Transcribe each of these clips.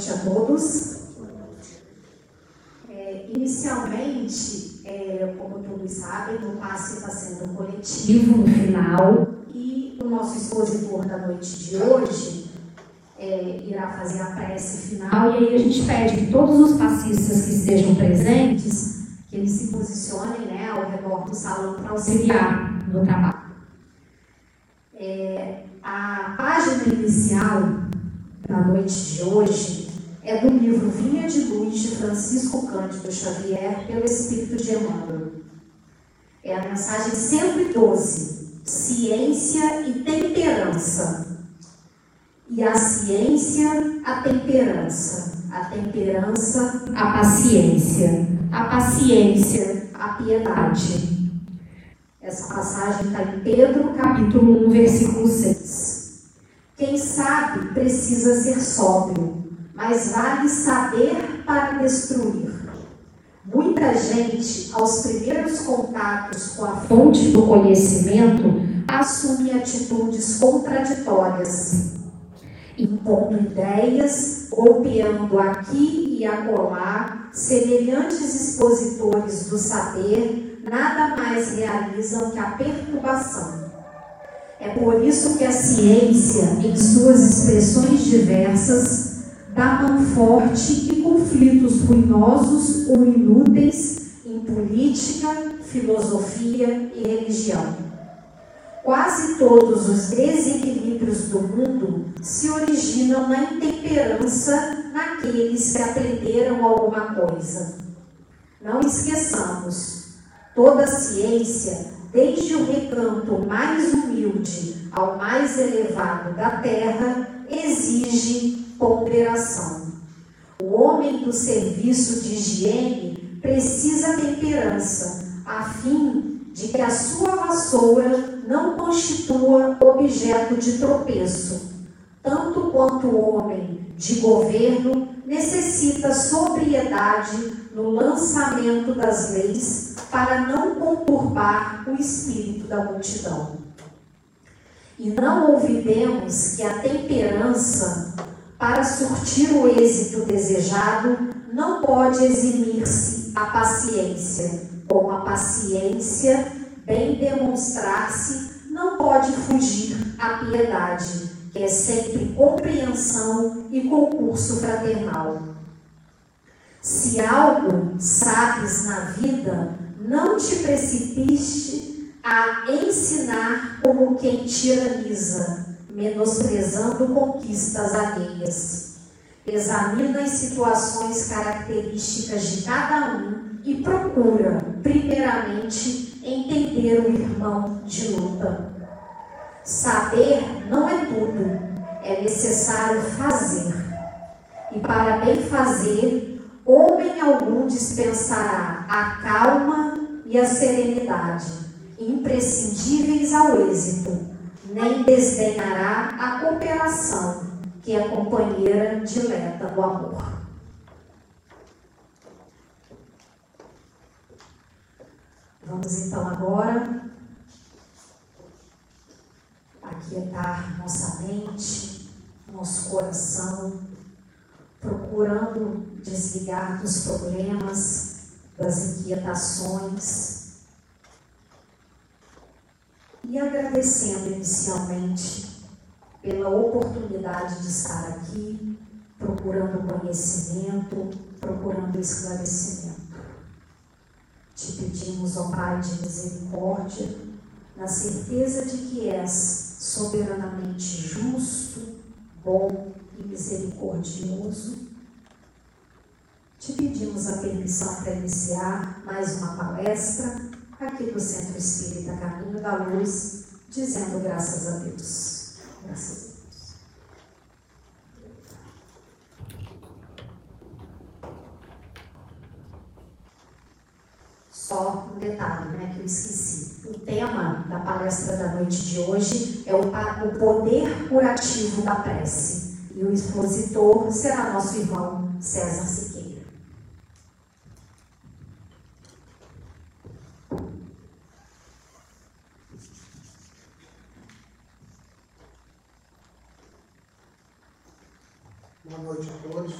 Noite a todos. É, inicialmente, é, como todos sabem, o passe está sendo coletivo no final e o nosso expositor da noite de hoje é, irá fazer a prece final e aí a gente pede que todos os passistas que estejam presentes que eles se posicionem né, ao redor do salão para auxiliar no trabalho. É, a página inicial da noite de hoje é do livro Vinha de Luz de Francisco Cândido Xavier, pelo Espírito de Emmanuel. É a mensagem 112, Ciência e Temperança. E a ciência, a temperança. A temperança, a paciência. A paciência, a piedade. Essa passagem está em Pedro, capítulo 1, versículo 6. Quem sabe precisa ser sóbrio, mas vale saber para destruir. Muita gente, aos primeiros contatos com a fonte do conhecimento, assume atitudes contraditórias, impondo ideias, golpeando aqui e acolá, semelhantes expositores do saber nada mais realizam que a perturbação. É por isso que a ciência, em suas expressões diversas, dá mão forte e conflitos ruinosos ou inúteis em política, filosofia e religião. Quase todos os desequilíbrios do mundo se originam na intemperança naqueles que aprenderam alguma coisa. Não esqueçamos, Toda ciência, desde o recanto mais humilde ao mais elevado da terra, exige ponderação. O homem do serviço de higiene precisa temperança, a fim de que a sua vassoura não constitua objeto de tropeço, tanto quanto o homem de governo necessita sobriedade no lançamento das leis para não conturbar o espírito da multidão. E não ouvidemos que a temperança, para surtir o êxito desejado, não pode eximir-se a paciência, como a paciência, bem demonstrar-se, não pode fugir a piedade, que é sempre compreensão e concurso fraternal. Se algo sabes na vida, não te precipite a ensinar como quem tiraniza, menosprezando conquistas alheias. Examina as situações características de cada um e procura, primeiramente, entender o irmão de luta. Saber não é tudo, é necessário fazer. E para bem fazer, homem algum dispensará a calma e a serenidade, imprescindíveis ao êxito, nem desdenhará a cooperação, que é companheira dileta do amor. Vamos então agora aquietar nossa mente, nosso coração procurando desligar dos problemas, das inquietações e agradecendo inicialmente pela oportunidade de estar aqui, procurando conhecimento, procurando esclarecimento. Te pedimos, ó Pai de misericórdia, na certeza de que és soberanamente justo, bom e misericordioso. Te pedimos a permissão para iniciar mais uma palestra aqui do Centro Espírita Caminho da Luz, dizendo graças a Deus. Graças a Deus. Só um detalhe né, que eu esqueci. O tema da palestra da noite de hoje é o, o poder curativo da prece. E o expositor será nosso irmão César Siqueira. Boa noite a todos.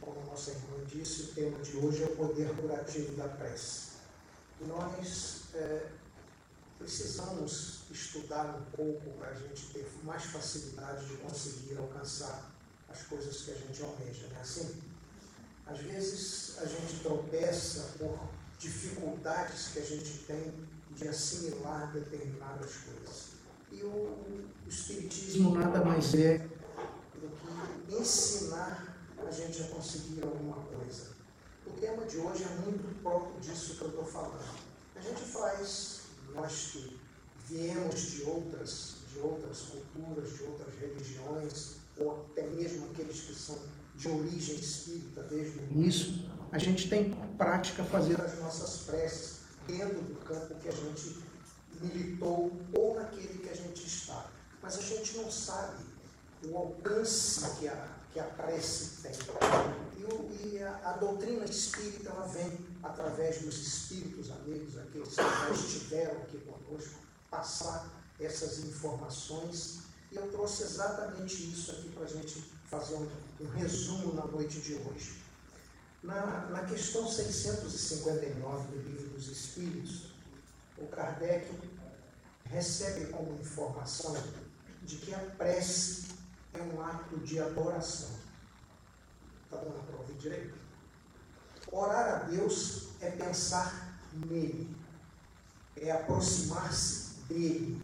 Como nossa irmã disse, o tema de hoje é o poder curativo da prece. Nós é, precisamos estudar um pouco para a gente ter mais facilidade de conseguir alcançar as coisas que a gente almeja, não é assim? Às vezes a gente tropeça por dificuldades que a gente tem de assimilar determinadas coisas. E o, Espiritismo nada mais é do que ensinar a gente a conseguir alguma coisa. O tema de hoje é muito próprio disso que eu estou falando. A gente faz, nós que viemos de outras, de outras culturas, de outras religiões, ou até mesmo aqueles que são de origem espírita desde o início, a gente tem prática fazer as nossas preces dentro do campo que a gente militou ou naquele que a gente está. Mas a gente não sabe o alcance que a, que a prece tem. E, o, e a, a, doutrina espírita ela vem através dos espíritos amigos, aqueles que já estiveram aqui conosco, passar essas informações. E eu trouxe exatamente isso aqui para a gente fazer um, um resumo na noite de hoje. Na, na questão 659 do Livro dos Espíritos, o Kardec recebe como informação de que a prece é um ato de adoração. Está dando para ouvir direito? Orar a Deus é pensar nele, é aproximar-se dele,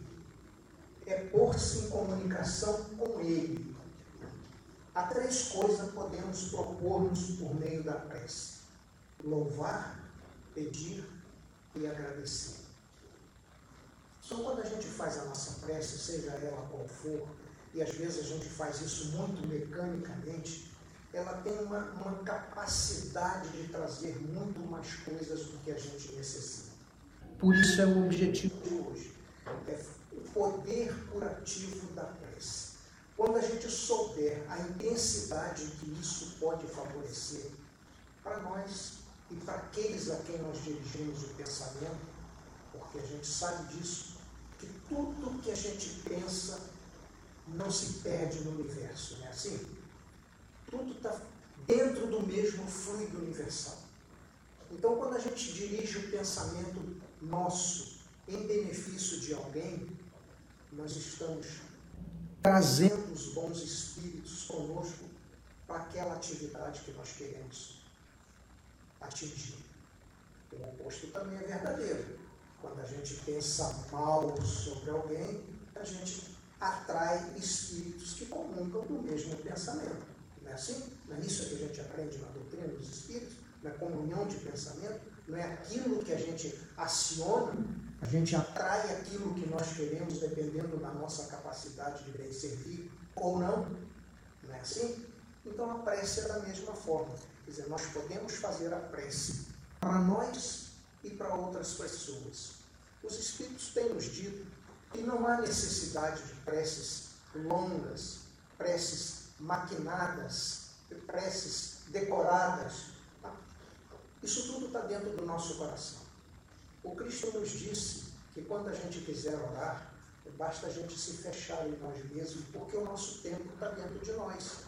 é pôr-se em comunicação com ele, Há três coisas podemos propor-nos por meio da prece: louvar, pedir e agradecer. Só quando a gente faz a nossa prece, seja ela qual for, e às vezes a gente faz isso muito mecanicamente, ela tem uma, uma capacidade de trazer muito mais coisas do que a gente necessita. Por isso é o objetivo de hoje: é o poder curativo da prece. Quando a gente souber a intensidade que isso pode favorecer para nós e para aqueles a quem nós dirigimos o pensamento, porque a gente sabe disso, que tudo que a gente pensa não se perde no universo, não é assim? Tudo está dentro do mesmo fluido universal. Então, quando a gente dirige o pensamento nosso em benefício de alguém, nós estamos trazendo os bons espíritos conosco para aquela atividade que nós queremos atingir. O oposto também é verdadeiro. Quando a gente pensa mal sobre alguém, a gente atrai espíritos que comunicam do mesmo pensamento. Não é assim? Não é isso que a gente aprende na doutrina dos espíritos? Não é comunhão de pensamento? Não é aquilo que a gente aciona a gente atrai aquilo que nós queremos dependendo da nossa capacidade de bem servir ou não. Não é assim? Então a prece é da mesma forma. Quer dizer, nós podemos fazer a prece para nós e para outras pessoas. Os Espíritos têm nos dito que não há necessidade de preces longas, preces maquinadas, preces decoradas. Isso tudo está dentro do nosso coração. O Cristo nos disse que quando a gente quiser orar, basta a gente se fechar em nós mesmos, porque o nosso tempo está dentro de nós.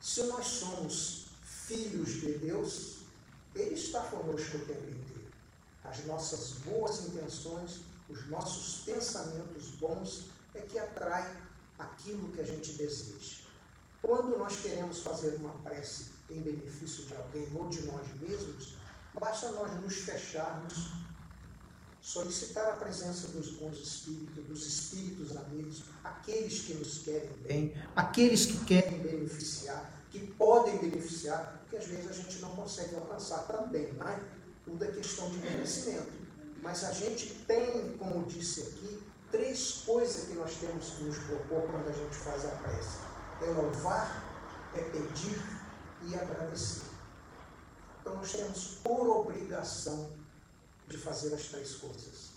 Se nós somos filhos de Deus, Ele está conosco o tempo inteiro. As nossas boas intenções, os nossos pensamentos bons é que atraem aquilo que a gente deseja. Quando nós queremos fazer uma prece em benefício de alguém ou de nós mesmos, basta nós nos fecharmos solicitar a presença dos bons espíritos, dos espíritos amigos, aqueles que nos querem bem, aqueles que querem beneficiar, que podem beneficiar, porque às vezes a gente não consegue alcançar também, não é? Tudo é questão de merecimento. Mas a gente tem, como disse aqui, três coisas que nós temos que nos propor quando a gente faz a prece: é louvar, é pedir e agradecer. Então nós temos por obrigação de fazer as três coisas.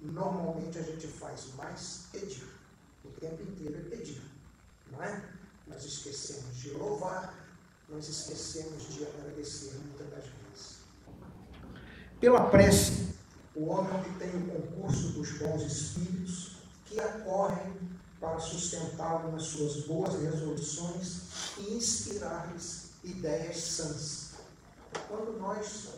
Normalmente a gente faz mais pedir. O tempo inteiro é pedir. Não é? Nós esquecemos de louvar, nós esquecemos de agradecer muitas das vezes. Pela prece, o homem obtém o concurso dos bons espíritos que acorrem para sustentá-lo nas suas boas resoluções e inspirar-lhes ideias sãs. Quando nós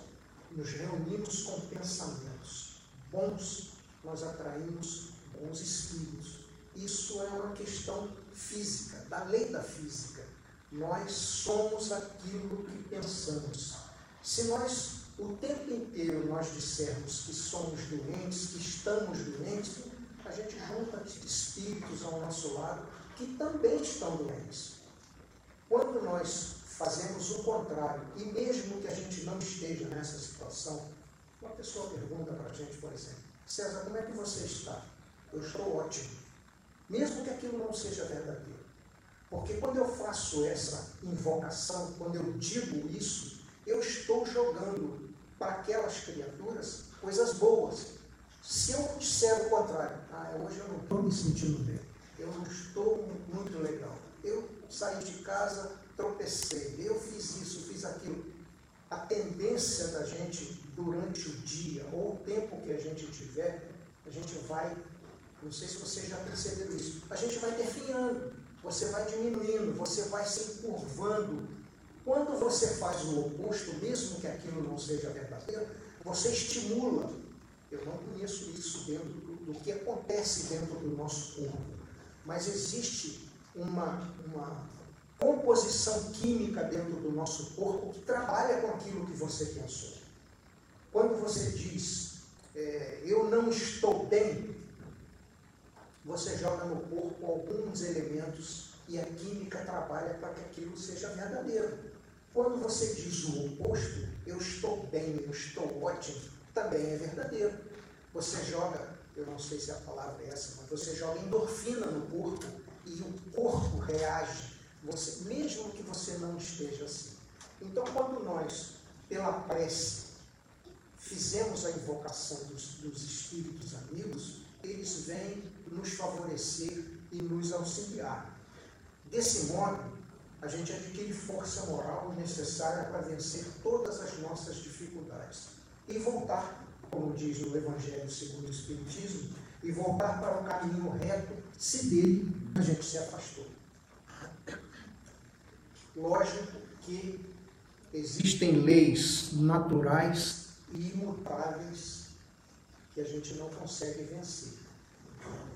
nos reunimos com pensamentos bons, nós atraímos bons espíritos. Isso é uma questão física, da lei da física. Nós somos aquilo que pensamos. Se nós o tempo inteiro nós dissermos que somos doentes, que estamos doentes, a gente junta espíritos ao nosso lado que também estão doentes. Quando nós fazemos o contrário, e mesmo que a gente não esteja nessa situação, uma pessoa pergunta para a gente, por exemplo, César, como é que você está? Eu estou ótimo. Mesmo que aquilo não seja verdadeiro. Porque quando eu faço essa invocação, quando eu digo isso, eu estou jogando para aquelas criaturas coisas boas. Se eu disser o contrário, ah, hoje eu não estou me sentindo bem, eu não estou muito legal, eu saí de casa, tropecei, eu fiz isso, fiz aquilo. A tendência da gente durante o dia ou o tempo que a gente tiver, a gente vai, não sei se vocês já perceberam isso, a gente vai definhando, você vai diminuindo, você vai se encurvando. Quando você faz o oposto, mesmo que aquilo não seja verdadeiro, você estimula. Eu não conheço isso dentro do, do que acontece dentro do nosso corpo, mas existe uma, uma composição química dentro do nosso corpo que trabalha com aquilo que você pensou. Quando você diz, é, eu não estou bem, você joga no corpo alguns elementos e a química trabalha para que aquilo seja verdadeiro. Quando você diz o oposto, eu estou bem, eu estou ótimo, também é verdadeiro. Você joga, eu não sei se a palavra é essa, mas você joga endorfina no corpo e o corpo reage você, mesmo que você não esteja assim. Então, quando nós, pela prece, fizemos a invocação dos, dos espíritos amigos, eles vêm nos favorecer e nos auxiliar. Desse modo, a gente adquire força moral necessária para vencer todas as nossas dificuldades e voltar, como diz no Evangelho segundo o Espiritismo, e voltar para o caminho reto se dele a gente se afastou. Lógico que existem leis naturais e imutáveis que a gente não consegue vencer.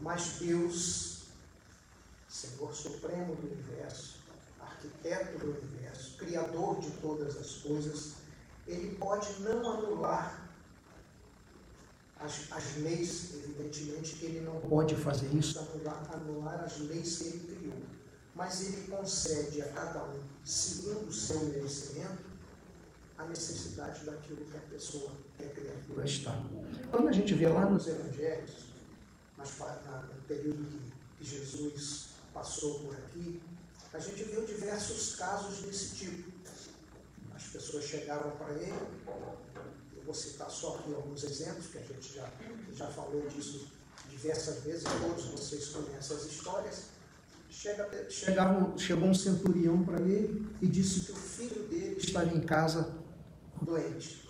Mas Deus, Senhor Supremo do Universo, arquiteto do universo, criador de todas as coisas, ele pode não anular as, as leis, evidentemente que ele não pode fazer isso, anular, anular as leis que ele criou. Mas ele concede a cada um, segundo o seu merecimento, a necessidade daquilo que a pessoa, que a criatura está. Quando a gente vê lá nos evangelhos, mas no período que Jesus passou por aqui, a gente viu diversos casos desse tipo. As pessoas chegavam para ele, eu vou citar só aqui alguns exemplos, que a gente já, já falou disso diversas vezes, todos vocês conhecem as histórias Chega, chegava, chegou um centurião para ele e disse que o filho dele estava em casa doente.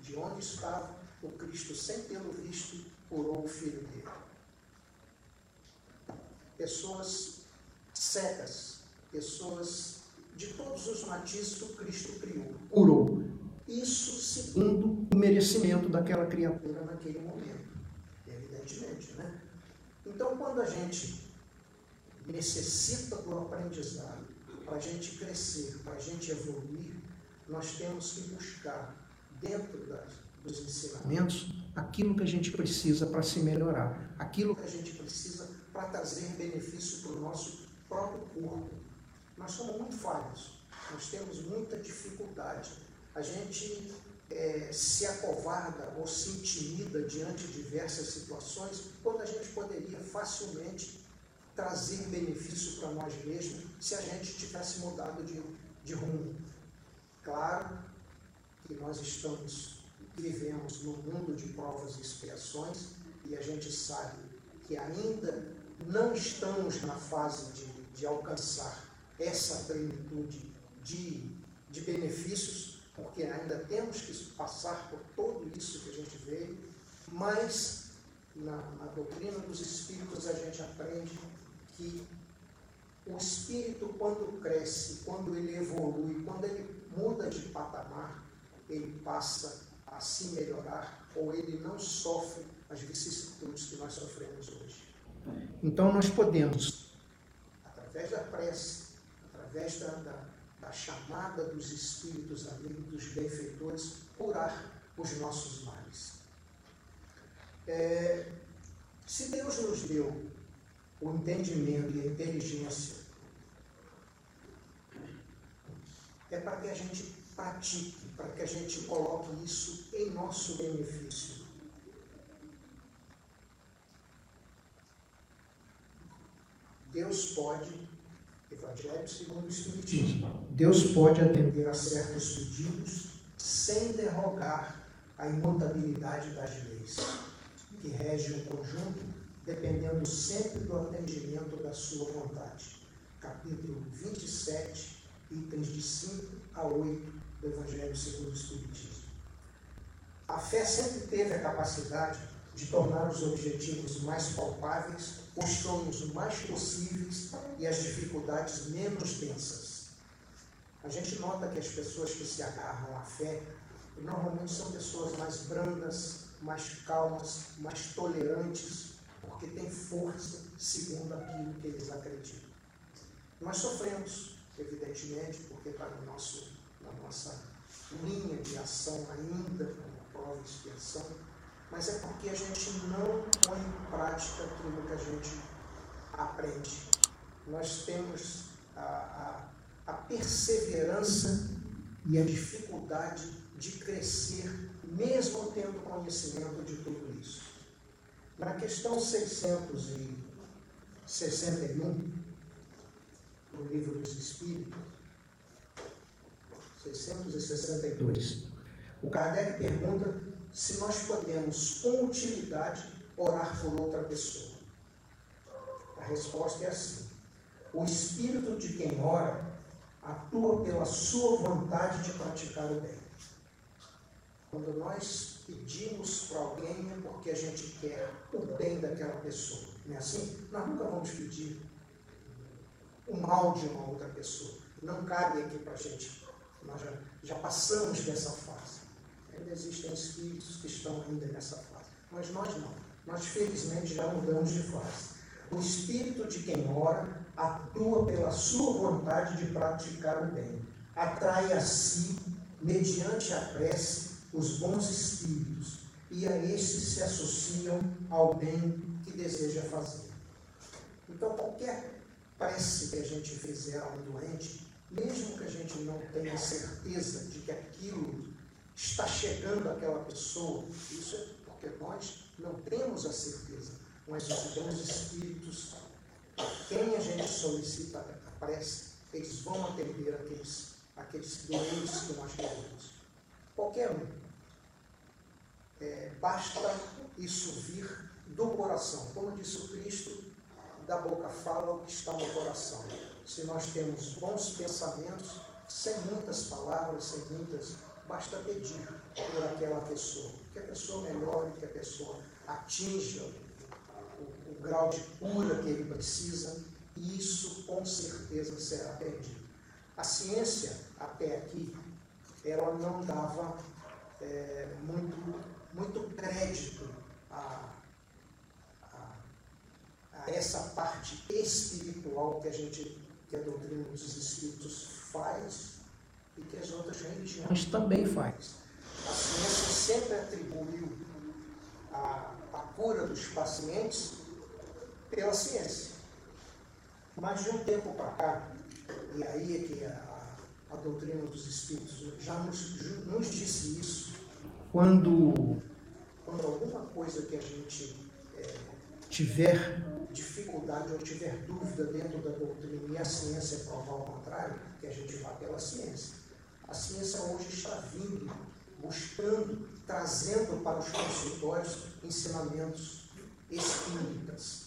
De onde estava, o Cristo, sem tê-lo visto, curou o filho dele. Pessoas cegas, pessoas de todos os matizes que o Cristo criou, curou. Isso segundo o merecimento daquela criatura naquele momento, evidentemente, né? Então, quando a gente necessita do aprendizado, para a gente crescer, para a gente evoluir, nós temos que buscar dentro das, dos ensinamentos aquilo que a gente precisa para se melhorar, aquilo que a gente precisa para trazer benefício para o nosso próprio corpo. Nós somos muito falhos, nós temos muita dificuldade. A gente é, se acovarda ou se intimida diante de diversas situações, quando a gente poderia facilmente trazer benefício para nós mesmos se a gente tivesse mudado de, de rumo. Claro que nós estamos, vivemos num mundo de provas e expiações e a gente sabe que ainda não estamos na fase de, de alcançar essa plenitude de, de benefícios, porque ainda temos que passar por tudo isso que a gente veio, mas na, na doutrina dos Espíritos a gente aprende que o espírito, quando cresce, quando ele evolui, quando ele muda de patamar, ele passa a se melhorar ou ele não sofre as vicissitudes que nós sofremos hoje. Então nós podemos, através da prece, através da, da, da chamada dos espíritos amigos, dos benfeitores, curar os nossos males. É, se Deus nos deu o entendimento e a inteligência, é para que a gente pratique, para que a gente coloque isso em nosso benefício. Deus pode, Evangelho segundo o Espiritismo, Deus pode atender a certos pedidos sem derrogar a imutabilidade das leis, que regem o conjunto, dependendo sempre do atendimento da sua vontade. Capítulo 27, itens de 5 a 8 do Evangelho segundo o Espiritismo. A fé sempre teve a capacidade de tornar os objetivos mais palpáveis, os sonhos mais possíveis e as dificuldades menos densas. A gente nota que as pessoas que se agarram à fé normalmente são pessoas mais brandas, mais calmas, mais tolerantes, porque têm força segundo aquilo que eles acreditam. Nós sofremos, evidentemente, porque está no nosso, na nossa linha de ação ainda, como prova e expiação, mas é porque a gente não põe em prática aquilo que a gente aprende. Nós temos a, a, a perseverança e a dificuldade de crescer, mesmo tendo conhecimento de tudo isso. Na questão 661, do Livro dos Espíritos, 662, o Kardec pergunta se nós podemos, com utilidade, orar por outra pessoa. A resposta é assim: o espírito de quem ora atua pela sua vontade de praticar o bem. Quando nós pedimos para alguém é porque a gente quer o bem daquela pessoa. Não é assim? Nós nunca vamos pedir o mal de uma outra pessoa. Não cabe aqui para a gente. Nós já, já passamos dessa fase. Ainda existem espíritos que estão ainda nessa fase. Mas nós não. Nós, felizmente, já mudamos de fase. O espírito de quem ora atua pela sua vontade de praticar o bem. Atrai a si, mediante a prece, os bons espíritos, e a estes se associam ao bem que deseja fazer. Então, qualquer prece que a gente fizer a um doente, mesmo que a gente não tenha certeza de que aquilo está chegando àquela pessoa, isso é porque nós não temos a certeza, mas os bons espíritos, quem a gente solicita a prece, eles vão atender aqueles, aqueles doentes que nós queremos. Qualquer um. É, basta isso vir do coração. Como disse o Cristo, da boca fala o que está no coração. Se nós temos bons pensamentos, sem muitas palavras, sem muitas, basta pedir por aquela pessoa. Que a pessoa melhore, que a pessoa atinja o, o grau de cura que ele precisa, e isso com certeza será perdido. A ciência, até aqui, ela não dava é, muito, muito crédito a, a, a, essa parte espiritual que a gente, que a doutrina dos espíritos faz e que as outras religiões também faz. A ciência sempre atribuiu a, a cura dos pacientes pela ciência. Mas de um tempo para cá, e aí é que a, a doutrina dos Espíritos já nos, nos disse isso. Quando, quando alguma coisa que a gente é, tiver dificuldade ou tiver dúvida dentro da doutrina e a ciência provar o contrário, que a gente vá pela ciência. A ciência hoje está vindo, buscando, trazendo para os consultórios ensinamentos espíritas.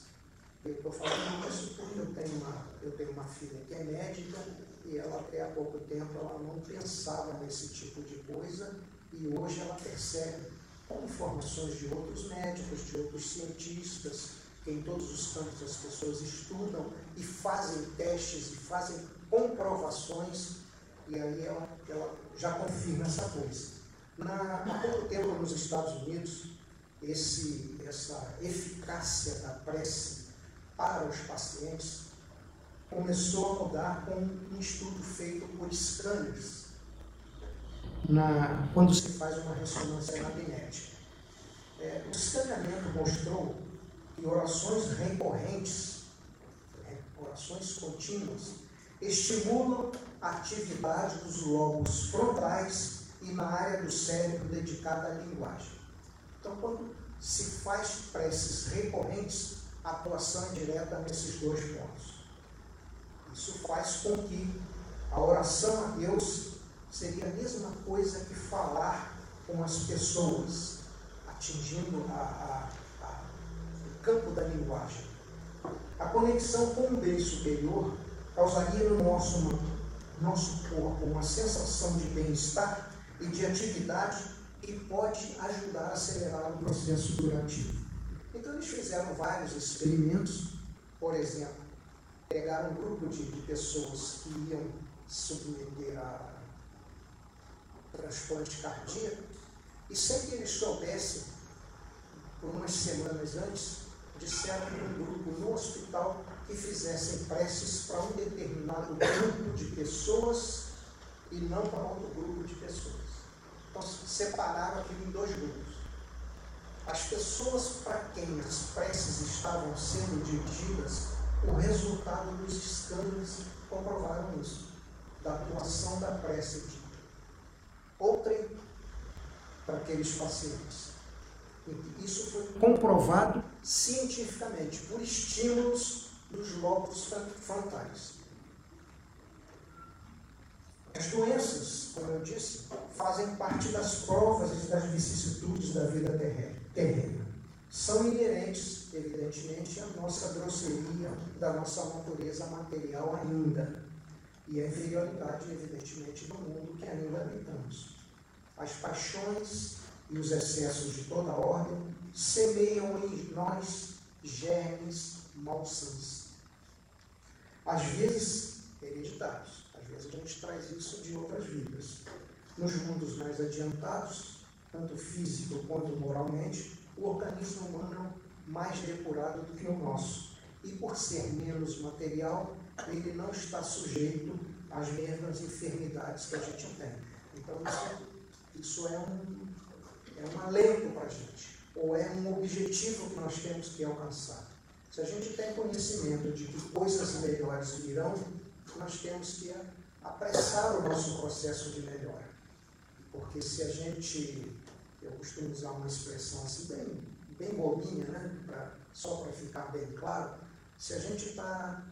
Eu estou falando isso porque eu tenho, uma, eu tenho uma filha que é médica e ela até há pouco tempo ela não pensava nesse tipo de coisa e hoje ela percebe com informações de outros médicos, de outros cientistas, que em todos os campos as pessoas estudam e fazem testes e fazem comprovações, e aí ela, ela já confirma essa coisa. Na, há pouco tempo nos Estados Unidos, esse, essa eficácia da prece para os pacientes começou a mudar com um estudo feito por scanners, na, quando se faz uma ressonância magnética. É, o escaneamento mostrou que orações recorrentes, né, orações contínuas, estimulam atividade dos lobos frontais e na área do cérebro dedicada à linguagem. Então, quando se faz preces recorrentes, a atuação é direta nesses dois pontos. Isso faz com que a oração a Deus seria a mesma coisa que falar com as pessoas, atingindo a, a, a, o campo da linguagem. A conexão com o bem superior causaria no nosso, nosso corpo uma sensação de bem-estar e de atividade que pode ajudar a acelerar o processo curativo. Então, eles fizeram vários experimentos, por exemplo, pegaram um grupo de, de pessoas que iam submeter a transplante cardíaco e sem que eles soubessem, por umas semanas antes, disseram para um grupo no hospital que fizessem preces para um determinado grupo de pessoas e não para outro grupo de pessoas. Então separaram aquilo em dois grupos. As pessoas para quem as preces estavam sendo dirigidas, o resultado dos escândalos comprovaram isso, da atuação da prece de outrem para aqueles pacientes. Isso foi comprovado cientificamente por estímulos dos lobos frontais. As doenças, como eu disse, fazem parte das provas e das vicissitudes da vida terrena. São inerentes, evidentemente, à nossa grosseria, da nossa natureza material ainda e a inferioridade, evidentemente, do mundo que ainda habitamos. As paixões e os excessos de toda ordem semeiam em nós germes malsãos. Às vezes, hereditários. Às vezes a gente traz isso de outras vidas. Nos mundos mais adiantados, tanto físico quanto moralmente, o organismo humano é mais depurado do que o nosso. E por ser menos material, ele não está sujeito às mesmas enfermidades que a gente tem. Então, isso, isso é, um, é um alento para a gente, ou é um objetivo que nós temos que alcançar. Se a gente tem conhecimento de que coisas melhores virão, nós temos que apressar o nosso processo de melhora. Porque se a gente, eu costumo usar uma expressão assim bem, bem bobinha, né? Pra, só para ficar bem claro, se a gente está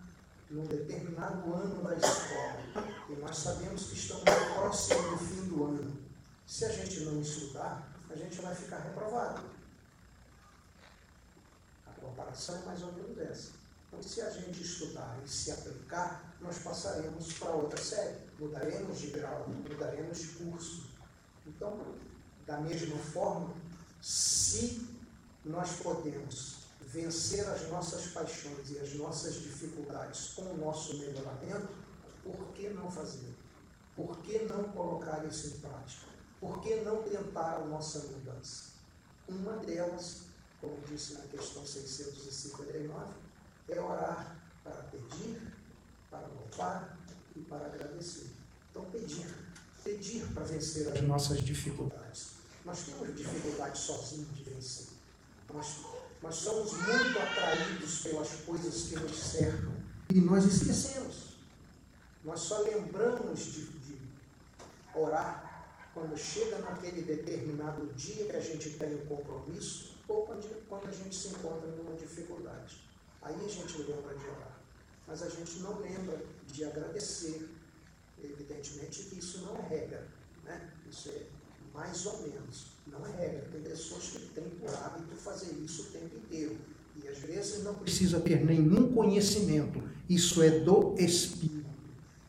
num determinado ano da escola, e nós sabemos que estamos próximo do fim do ano, se a gente não estudar, a gente vai ficar reprovado. Comparação é mais ou menos essa. Então, se a gente estudar e se aplicar, nós passaremos para outra série, mudaremos de grau, mudaremos de curso. Então, da mesma forma, se nós podemos vencer as nossas paixões e as nossas dificuldades com o nosso melhoramento, por que não fazer? Por que não colocar isso em prática? Por que não tentar a nossa mudança? Uma delas, como disse na questão 659, é orar para pedir, para louvar e para agradecer. Então, pedir. Pedir para vencer as nossas dificuldades. Nós temos dificuldades sozinhos de vencer. Nós nós somos muito atraídos pelas coisas que nos cercam e nós esquecemos. Nós só lembramos de, de orar quando chega naquele determinado dia que a gente tem um compromisso ou quando, a gente se encontra numa dificuldade. Aí a gente lembra de orar. Mas a gente não lembra de agradecer. Evidentemente que isso não é regra. Né? Isso é mais ou menos. Não é regra. Tem pessoas que têm por hábito fazer isso o tempo inteiro. E às vezes não precisa ter nenhum conhecimento. Isso é do Espírito.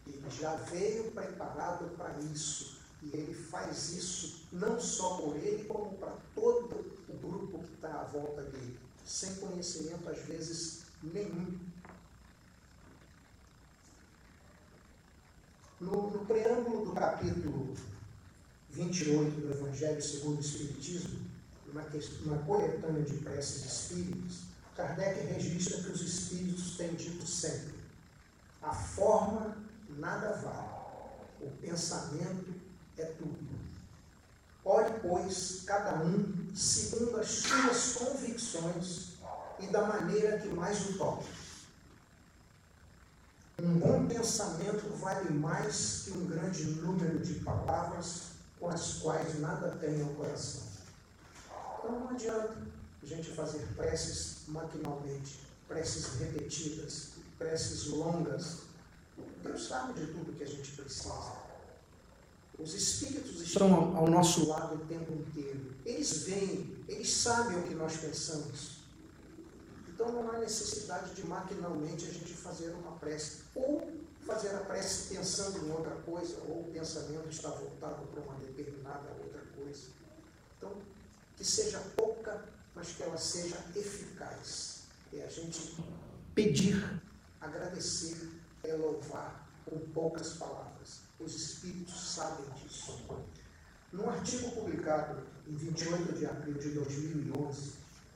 Ele já veio preparado para isso. E ele faz isso não só por ele, como para todo grupo que está à volta dele. sem conhecimento, às vezes, nenhum. No, no preâmbulo do capítulo 28 do Evangelho segundo o Espiritismo, uma, uma coletânea de preces espíritas, Kardec registra que os espíritos têm dito sempre: a forma nada vale, o pensamento é tudo. Ore, pois, cada um segundo as suas convicções e da maneira que mais o toque. Um bom pensamento vale mais que um grande número de palavras com as quais nada tem ao coração. Então não adianta a gente fazer preces maquinalmente, preces repetidas, preces longas. Deus sabe de tudo que a gente precisa. Os espíritos estão ao nosso lado o tempo inteiro. Eles veem, eles sabem o que nós pensamos. Então não há necessidade de maquinalmente a gente fazer uma prece. Ou fazer a prece pensando em outra coisa, ou o pensamento está voltado para uma determinada outra coisa. Então, que seja pouca, mas que ela seja eficaz. É a gente pedir, agradecer, é louvar com poucas palavras. Os Espíritos sabem disso. Num artigo publicado em 28 de abril de 2011,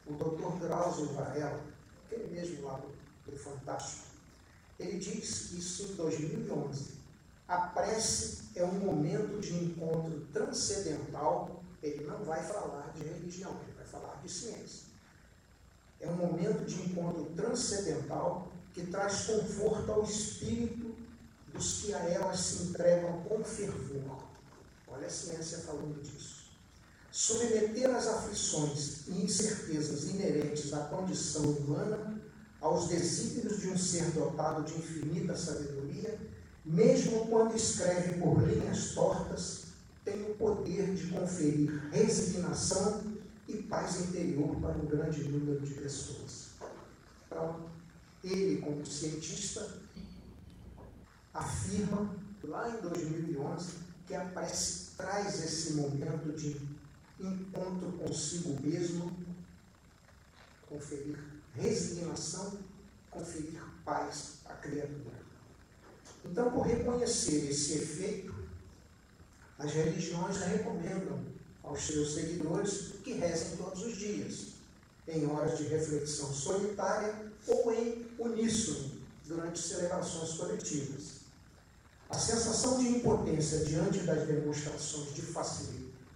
o Dr. Drauzio Varela, aquele mesmo lá do Fantástico, ele diz isso em 2011. A prece é um momento de encontro transcendental. Ele não vai falar de religião, ele vai falar de ciência. É um momento de encontro transcendental que traz conforto ao espírito dos que a elas se entregam com fervor. Olha a ciência falando disso. Submeter as aflições e incertezas inerentes à condição humana aos desígnios de um ser dotado de infinita sabedoria, mesmo quando escreve por linhas tortas, tem o poder de conferir resignação e paz interior para um grande número de pessoas. Então, ele, como cientista, afirma lá em 2011 que a prece traz esse momento de encontro consigo mesmo, conferir resignação, conferir paz à criatura. Então, por reconhecer esse efeito, as religiões recomendam aos seus seguidores que rezem todos os dias, em horas de reflexão solitária ou em uníssono, durante celebrações coletivas. A sensação de impotência diante das demonstrações de,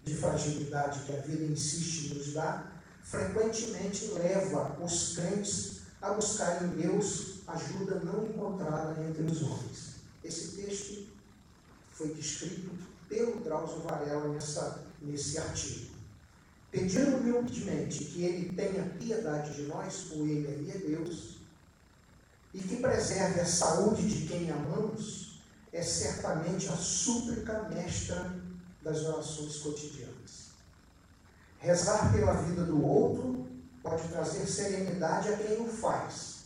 de fragilidade que a vida insiste nos dar frequentemente leva os crentes a buscar em Deus ajuda não encontrada entre os homens. Esse texto foi descrito pelo Drauzio Varela nessa, nesse artigo. Pedindo humildemente que ele tenha piedade de nós, por ele é Deus, e que preserve a saúde de quem amamos, é certamente a súplica mestra das orações cotidianas. Rezar pela vida do outro pode trazer serenidade a quem o faz,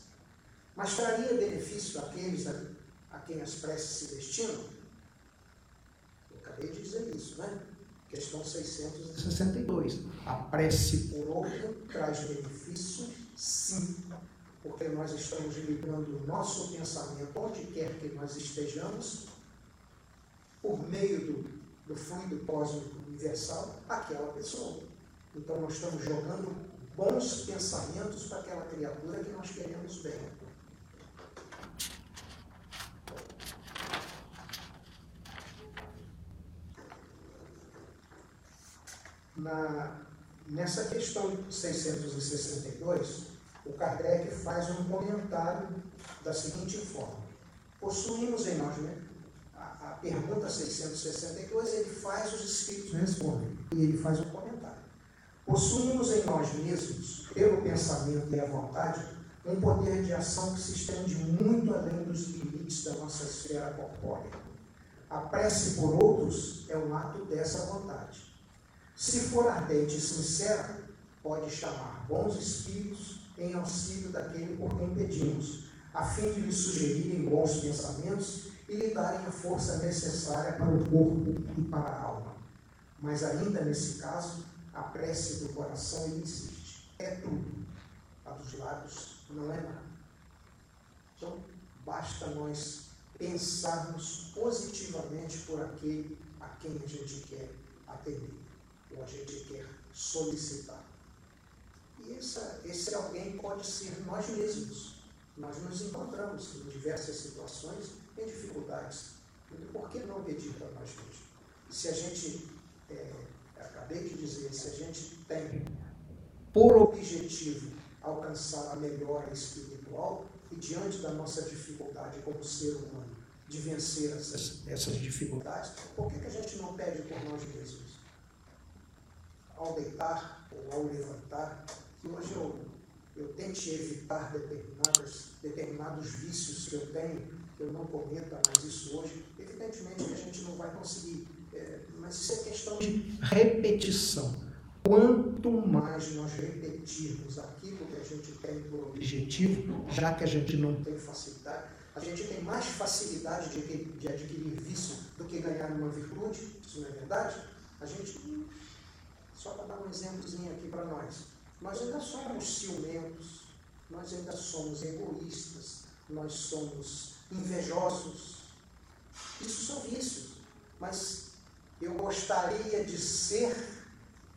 mas traria benefício àqueles a, a quem as preces se destinam? Eu acabei de dizer isso, né? Questão 662. A prece por outro traz benefício, sim, porque nós estamos ligando o nosso pensamento, onde quer que nós estejamos, por meio do, do fluido cósmico universal, àquela pessoa. Então nós estamos jogando bons pensamentos para aquela criatura que nós queremos bem. Na, nessa questão 662, o Kardec faz um comentário da seguinte forma: Possuímos em nós, né? A, a pergunta 662, ele faz, os espíritos respondem. E ele faz um comentário. Possuímos em nós mesmos, pelo pensamento e a vontade, um poder de ação que se estende muito além dos limites da nossa esfera corpórea. A prece por outros é um ato dessa vontade. Se for ardente e sincera, pode chamar bons espíritos em auxílio daquele por quem pedimos, a fim de lhe sugerirem bons pensamentos e lhe darem a força necessária para o corpo e para a alma. Mas ainda nesse caso, a prece do coração insiste. É tudo. a dos lábios não é nada. Então, basta nós pensarmos positivamente por aquele a quem a gente quer atender, ou a gente quer solicitar. Essa, esse alguém pode ser nós mesmos. Nós nos encontramos em diversas situações, em dificuldades. Por que não pedir para nós mesmos? Se a gente, é, acabei de dizer, se a gente tem por objetivo alcançar a melhora espiritual e diante da nossa dificuldade como ser humano, de vencer essas, essas dificuldades, por que, que a gente não pede por nós mesmos? Ao deitar ou ao levantar, que hoje eu, eu tente evitar determinadas, determinados vícios que eu tenho, que eu não cometa mais isso hoje, evidentemente que a gente não vai conseguir. É, mas isso é questão de repetição. Quanto mais nós repetirmos aquilo que a gente tem por objetivo, já que a gente não tem facilidade, a gente tem mais facilidade de, de adquirir vício do que ganhar uma virtude, isso não é verdade? A gente, só para dar um exemplozinho aqui para nós, nós ainda somos ciumentos, nós ainda somos egoístas, nós somos invejosos. Isso são vícios, mas eu gostaria de ser,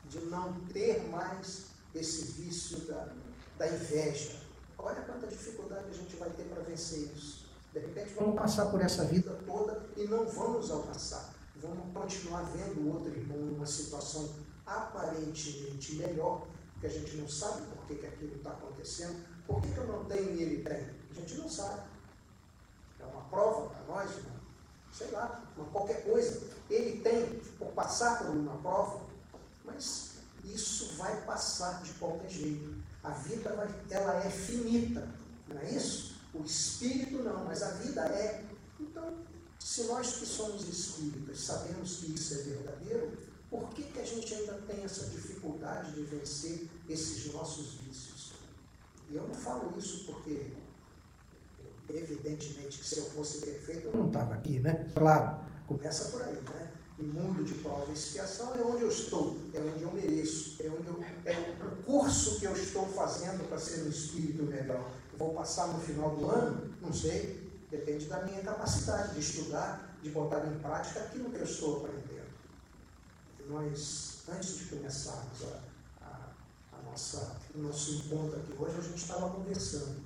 de não ter mais esse vício da, da inveja. Olha quanta dificuldade a gente vai ter para vencer isso. De repente vamos passar por essa vida toda e não vamos alcançar. Vamos continuar vendo o outro irmão numa situação aparentemente melhor, que a gente não sabe por que, que aquilo está acontecendo. Por que, que eu não tenho e ele tem? A gente não sabe. É uma prova para nós, irmão. sei lá, uma qualquer coisa. Ele tem por passar por uma prova, mas isso vai passar de qualquer jeito. A vida ela é finita, não é isso? O espírito não, mas a vida é. Então, se nós que somos espíritas sabemos que isso é verdadeiro, por que, que a gente ainda tem essa dificuldade de vencer esses nossos vícios? E eu não falo isso porque, evidentemente, que se eu fosse perfeito, eu não estava aqui, né? Claro, começa por aí, né? O mundo de prova e expiação é onde eu estou, é onde eu mereço, é, onde eu, é o curso que eu estou fazendo para ser um espírito melhor. Vou passar no final do ano? Não sei, depende da minha capacidade de estudar, de botar em prática aquilo que eu estou aprendendo nós, antes de começarmos a, a, a nossa, o nosso encontro aqui hoje, a gente estava conversando.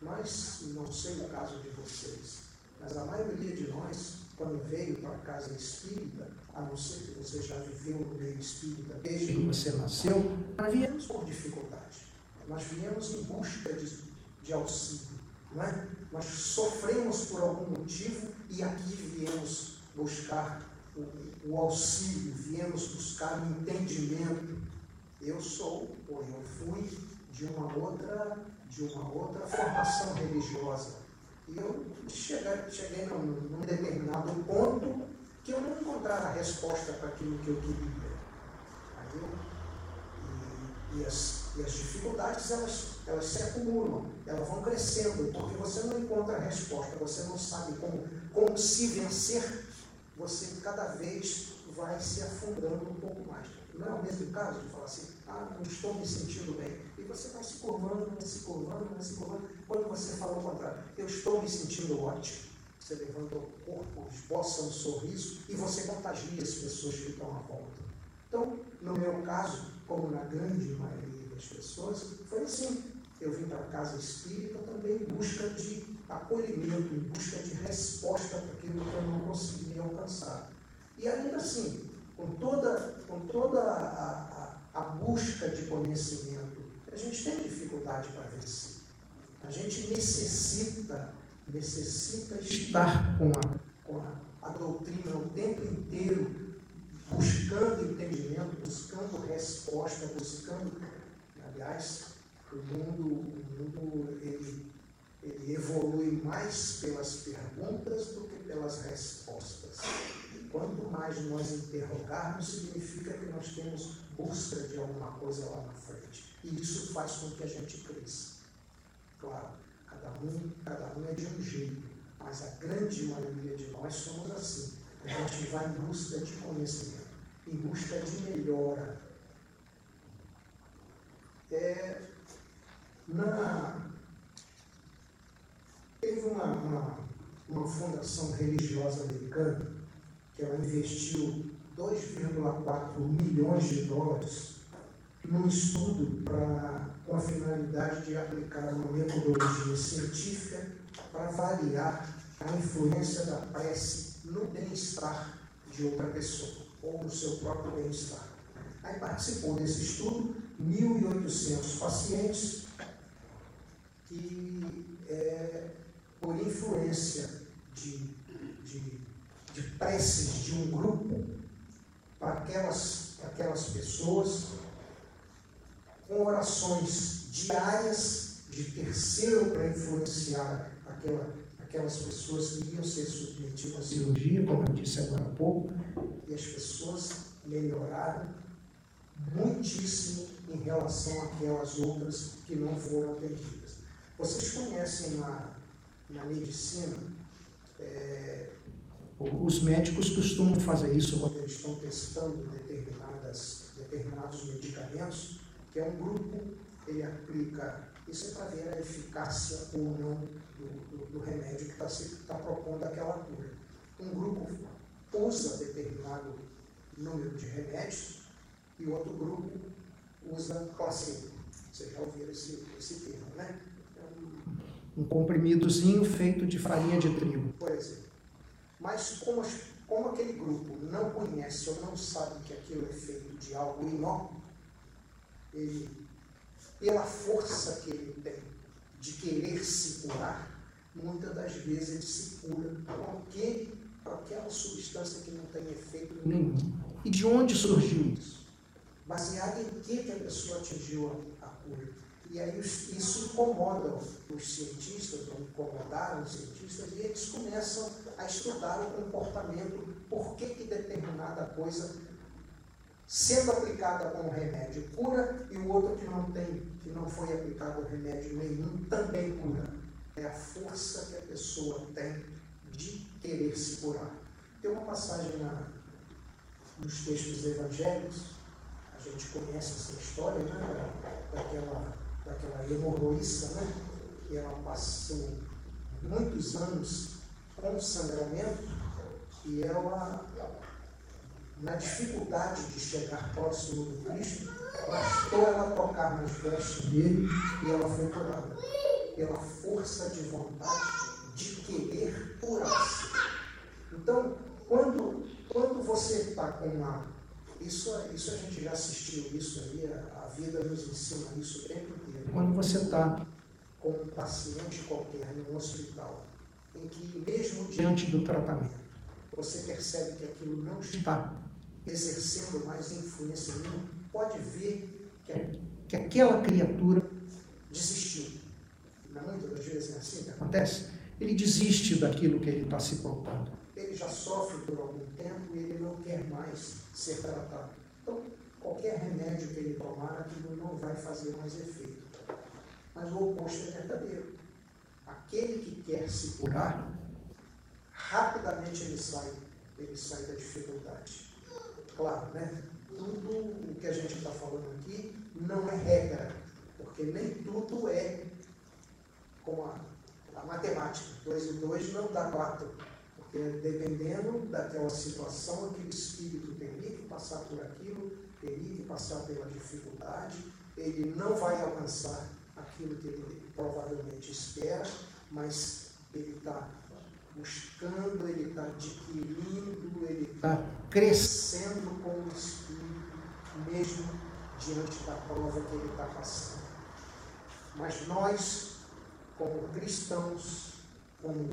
Nós, não sei o caso de vocês, mas a maioria de nós, quando veio para a casa espírita, a não ser que você já viveu no meio espírita desde que você nasceu, nós viemos por dificuldade. Nós viemos em busca de, de auxílio. Não é? Nós sofremos por algum motivo e aqui viemos buscar o, o auxílio, viemos buscar o entendimento. Eu sou, ou eu fui, de uma outra, de uma outra formação religiosa. E eu cheguei, cheguei num, num determinado ponto que eu não encontrava a resposta para aquilo que eu queria. Aí eu, e, e, as, e as dificuldades, elas, elas se acumulam, elas vão crescendo, porque você não encontra a resposta, você não sabe como, como se vencer você cada vez vai se afundando um pouco mais. Não é o mesmo caso de falar assim, ah, não estou me sentindo bem. E você vai se curvando, vai se curvando, vai se curvando. Quando você fala o contrário, eu estou me sentindo ótimo, você levanta o corpo, esboça um sorriso e você contagia as pessoas que estão à volta. Então, no meu caso, como na grande maioria das pessoas, foi assim. Eu vim para a casa espírita também em busca de acolhimento, em busca de resposta para aquilo que eu não conseguia alcançar. E ainda assim, com toda, com toda a, a, a busca de conhecimento, a gente tem dificuldade para vencer. A gente necessita, necessita estar com a, com a, a doutrina o tempo inteiro, buscando entendimento, buscando resposta, buscando. Aliás, o mundo, o mundo ele ele evolui mais pelas perguntas do que pelas respostas. Quanto mais nós interrogarmos, significa que nós temos busca de alguma coisa lá na frente. E isso faz com que a gente cresça. Claro, cada um, cada um é de um jeito, mas a grande maioria de nós somos assim. A gente vai em busca de conhecimento, em busca de melhora. É, Na... Teve uma, uma, uma fundação religiosa americana que ela investiu 2,4 milhões de dólares num estudo pra, com a finalidade de aplicar uma metodologia científica para avaliar a influência da prece no bem-estar de outra pessoa ou no seu próprio bem-estar. Aí participou desse estudo 1.800 pacientes que, é, por influência de, de, de preces de um grupo, para aquelas, aquelas pessoas, com orações diárias de terceiro para influenciar aquela, aquelas pessoas que iam ser submetidas à cirurgia, como eu disse agora há pouco, e as pessoas melhoraram muitíssimo em relação àquelas outras que não foram atendidas. Vocês conhecem na, na medicina, é, os médicos costumam fazer isso quando eles estão testando determinadas, determinados medicamentos, que é um grupo, ele aplica, isso é para ver a eficácia ou não do, do, do remédio que está tá propondo aquela cura. Um grupo usa determinado número de remédios e outro grupo usa placebo. Vocês já ouviram esse, esse termo, né? Um, comprimidozinho feito de farinha de trigo. Por exemplo. Mas como, como aquele grupo não conhece ou não sabe que aquilo é feito de algo inócuo, ele, pela força que ele tem de querer se curar, muitas das vezes ele se cura com aquele, aquela substância que não tem efeito nenhum. E de onde surgiu isso? Baseado em que, que a pessoa atingiu a, a cura. E aí isso incomoda os cientistas, ou incomodaram os cientistas, e eles começam a estudar o comportamento, por que, que determinada coisa, sendo aplicada como remédio, cura, e o outro que não tem, que não foi aplicado remédio nenhum, também cura. É a força que a pessoa tem de querer se curar. Tem uma passagem na, nos textos evangélicos, a gente conhece essa história, né, daquela, daquela hemorroísta, né, que ela passou muitos anos com sangramento e ela, na dificuldade de chegar próximo do Cristo, bastou ela tocar nos vestes dele e ela foi curada. Pela força de vontade de querer curar-se. Então, quando, quando você está com uma. Isso, isso a gente já assistiu, isso aí, a, a vida nos ensina isso o tempo inteiro. Quando você está com um paciente qualquer em um hospital, em que mesmo diante do tratamento, você percebe que aquilo não está exercendo mais influência nenhuma, pode ver que, que aquela criatura desistiu. Não, muitas das vezes é assim que acontece. Ele desiste daquilo que ele está se propondo. Ele já sofre por algum tempo e ele não quer mais ser tratado. Então, qualquer remédio que ele tomar, aquilo não vai fazer mais efeito. Mas o oposto é verdadeiro. Aquele que quer se curar, rapidamente ele sai, ele sai da dificuldade. Claro, né? Tudo o que a gente está falando aqui não é regra, porque nem tudo é como a, a matemática. 2 e 2 não dá 4, porque dependendo daquela situação, aquele espírito teria que passar por aquilo, teria que passar pela dificuldade, ele não vai alcançar aquilo que ele provavelmente espera, mas ele está buscando, ele está adquirindo, ele está crescendo com o Espírito, mesmo diante da prova que ele está passando. Mas nós, como cristãos, como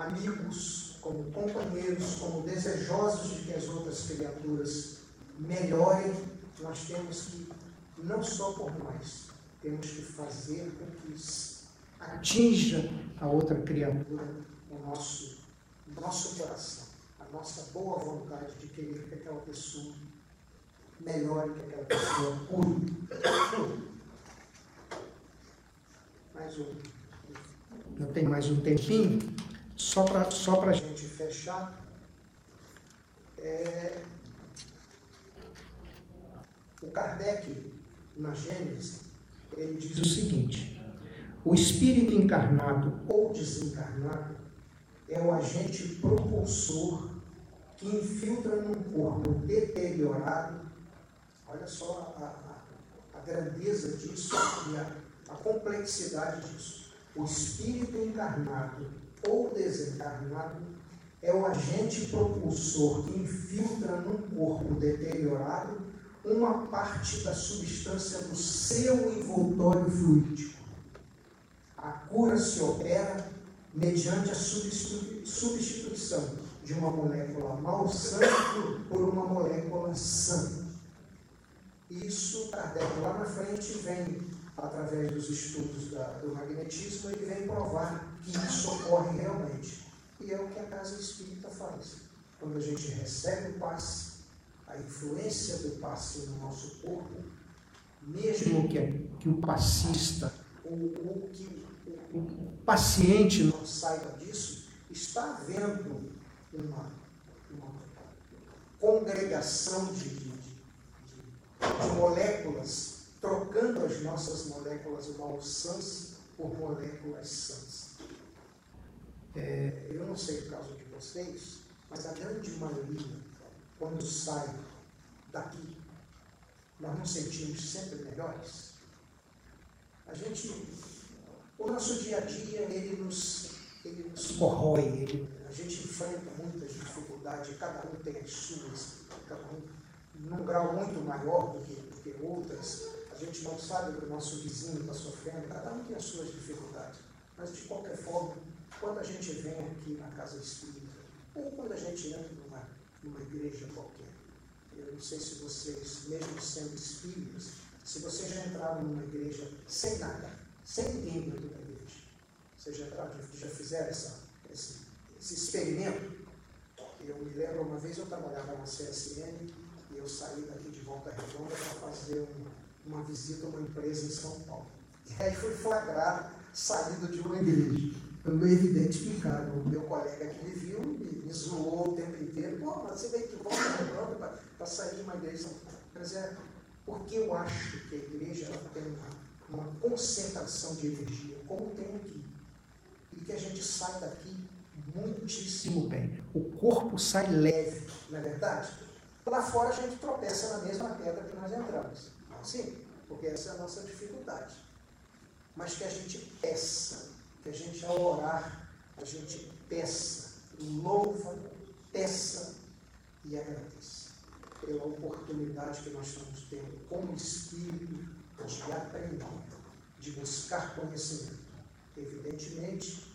amigos, como companheiros, como desejosos de que as outras criaturas melhorem, nós temos que, não só por nós, temos que fazer com que atinja a outra criatura o nosso, o nosso coração, a nossa boa vontade de querer que aquela pessoa melhore, que aquela pessoa cure. Mais um. Eu tenho mais um tempinho, só para só a gente fechar. É, o Kardec, na Gênesis, ele diz o seguinte: o espírito encarnado ou desencarnado é o agente propulsor que infiltra num corpo deteriorado. Olha só a, a, a grandeza disso e a, a complexidade disso. O espírito encarnado ou desencarnado é o agente propulsor que infiltra num corpo deteriorado uma parte da substância do seu envoltório fluídico. A cura se opera mediante a substituição de uma molécula malsã por uma molécula sã. Isso, Kardec lá na frente vem, através dos estudos da, do magnetismo, ele vem provar que isso ocorre realmente. E é o que a casa espírita faz. Quando a gente recebe o passe, a influência do passe no nosso corpo, mesmo que, que o passista, ou, ou que o, o paciente não saiba disso, está havendo uma, uma congregação de, de, de, de moléculas trocando as nossas moléculas malsãs por moléculas sãs. É, eu não sei o caso de vocês, mas a grande maioria, quando sai daqui, nós nos sentimos sempre melhores. A gente, o nosso dia a dia, ele nos, ele nos corrói, ele, a gente enfrenta muitas dificuldades, cada um tem as suas, cada um num grau muito maior do que, do que outras. A gente não sabe que o nosso vizinho está sofrendo, cada um tem as suas dificuldades. Mas, de qualquer forma, quando a gente vem aqui na casa espírita, ou quando a gente entra numa, numa igreja qualquer, eu não sei se vocês, mesmo sendo espíritas, se vocês já entraram numa igreja sem nada, sem ninguém dentro da igreja, vocês já entraram, já fizeram essa, esse, esse experimento? Eu me lembro, uma vez eu trabalhava na CSN e eu saí daqui de Volta Redonda para fazer um, uma visita a uma empresa em São Paulo. E aí fui flagrado saindo de uma igreja. Eu identificado, o meu colega que me viu me, me zoou o tempo inteiro. Pô, mas você veio de volta redonda para sair de uma igreja. Mas é porque eu acho que a igreja ela tem uma, concentração de energia, como tem aqui. E que a gente sai daqui muitíssimo bem. O corpo sai leve, não é verdade? Lá fora a gente tropeça na mesma pedra que nós entramos. Sim, porque essa é a nossa dificuldade. Mas que a gente peça que a gente, ao orar, a gente peça, louva, peça e agradeça pela oportunidade que nós estamos tendo como espírito de aprender, de buscar conhecimento. Evidentemente,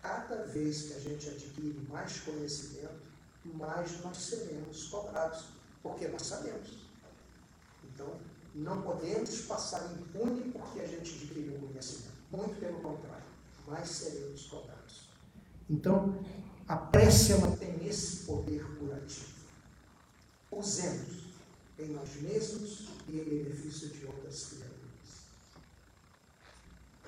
cada vez que a gente adquire mais conhecimento, mais nós seremos cobrados, porque nós sabemos. Então, não podemos passar impune porque a gente adquiriu conhecimento. Muito pelo contrário mais seremos cobrados. Então, a prece ela tem esse poder curativo. Usemos em nós mesmos e em benefício de outras criaturas.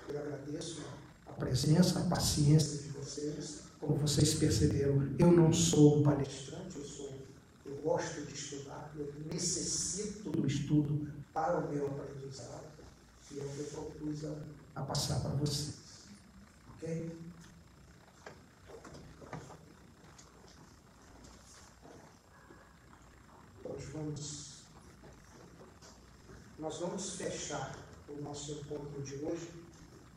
Eu agradeço a presença, a paciência de vocês. Como vocês perceberam, eu não sou um palestrante, eu sou, eu gosto de estudar, eu necessito do estudo para o meu aprendizado. E é o que eu propus a passar para vocês. Ok? Nós vamos, nós vamos fechar o nosso encontro de hoje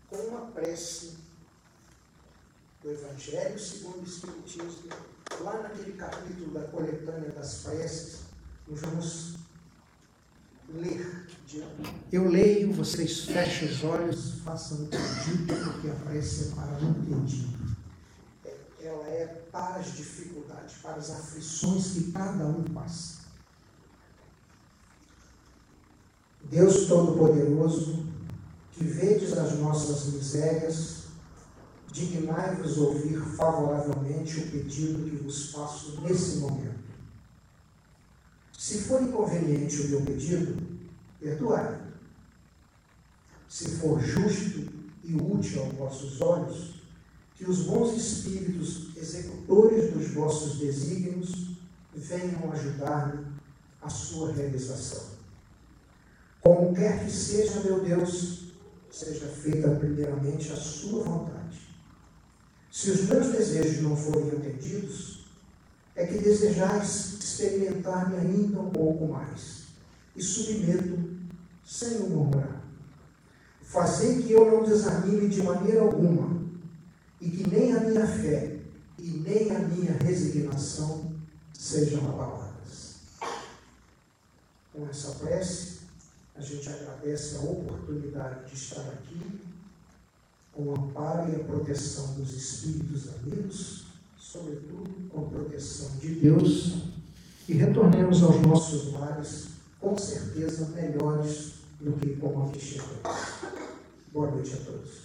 com uma prece do Evangelho segundo o Espiritismo. Lá naquele capítulo da coletânea das preces, nós vamos ler. Eu leio, vocês fechem os olhos, façam o pedido, porque a prece é para o entendido. É, ela é para as dificuldades, para as aflições que cada um passa. Deus Todo-Poderoso, que vedes as nossas misérias, dignai-vos ouvir favoravelmente o pedido que vos faço nesse momento. Se for inconveniente o meu pedido, perdoai. Se for justo e útil aos vossos olhos, que os bons espíritos executores dos vossos desígnios venham ajudar-me à sua realização. Como quer que seja, meu Deus, seja feita primeiramente a sua vontade. Se os meus desejos não forem atendidos, é que desejais experimentar-me ainda um pouco mais, e submeto sem o murmurar. Fazer que eu não desanime de maneira alguma, e que nem a minha fé e nem a minha resignação sejam abaladas. Com essa prece, a gente agradece a oportunidade de estar aqui, com o amparo e a proteção dos espíritos amigos, sobretudo com a proteção de Deus, e retornemos aos nossos lares, com certeza melhores do que como aqui chegamos. Boa noite a todos.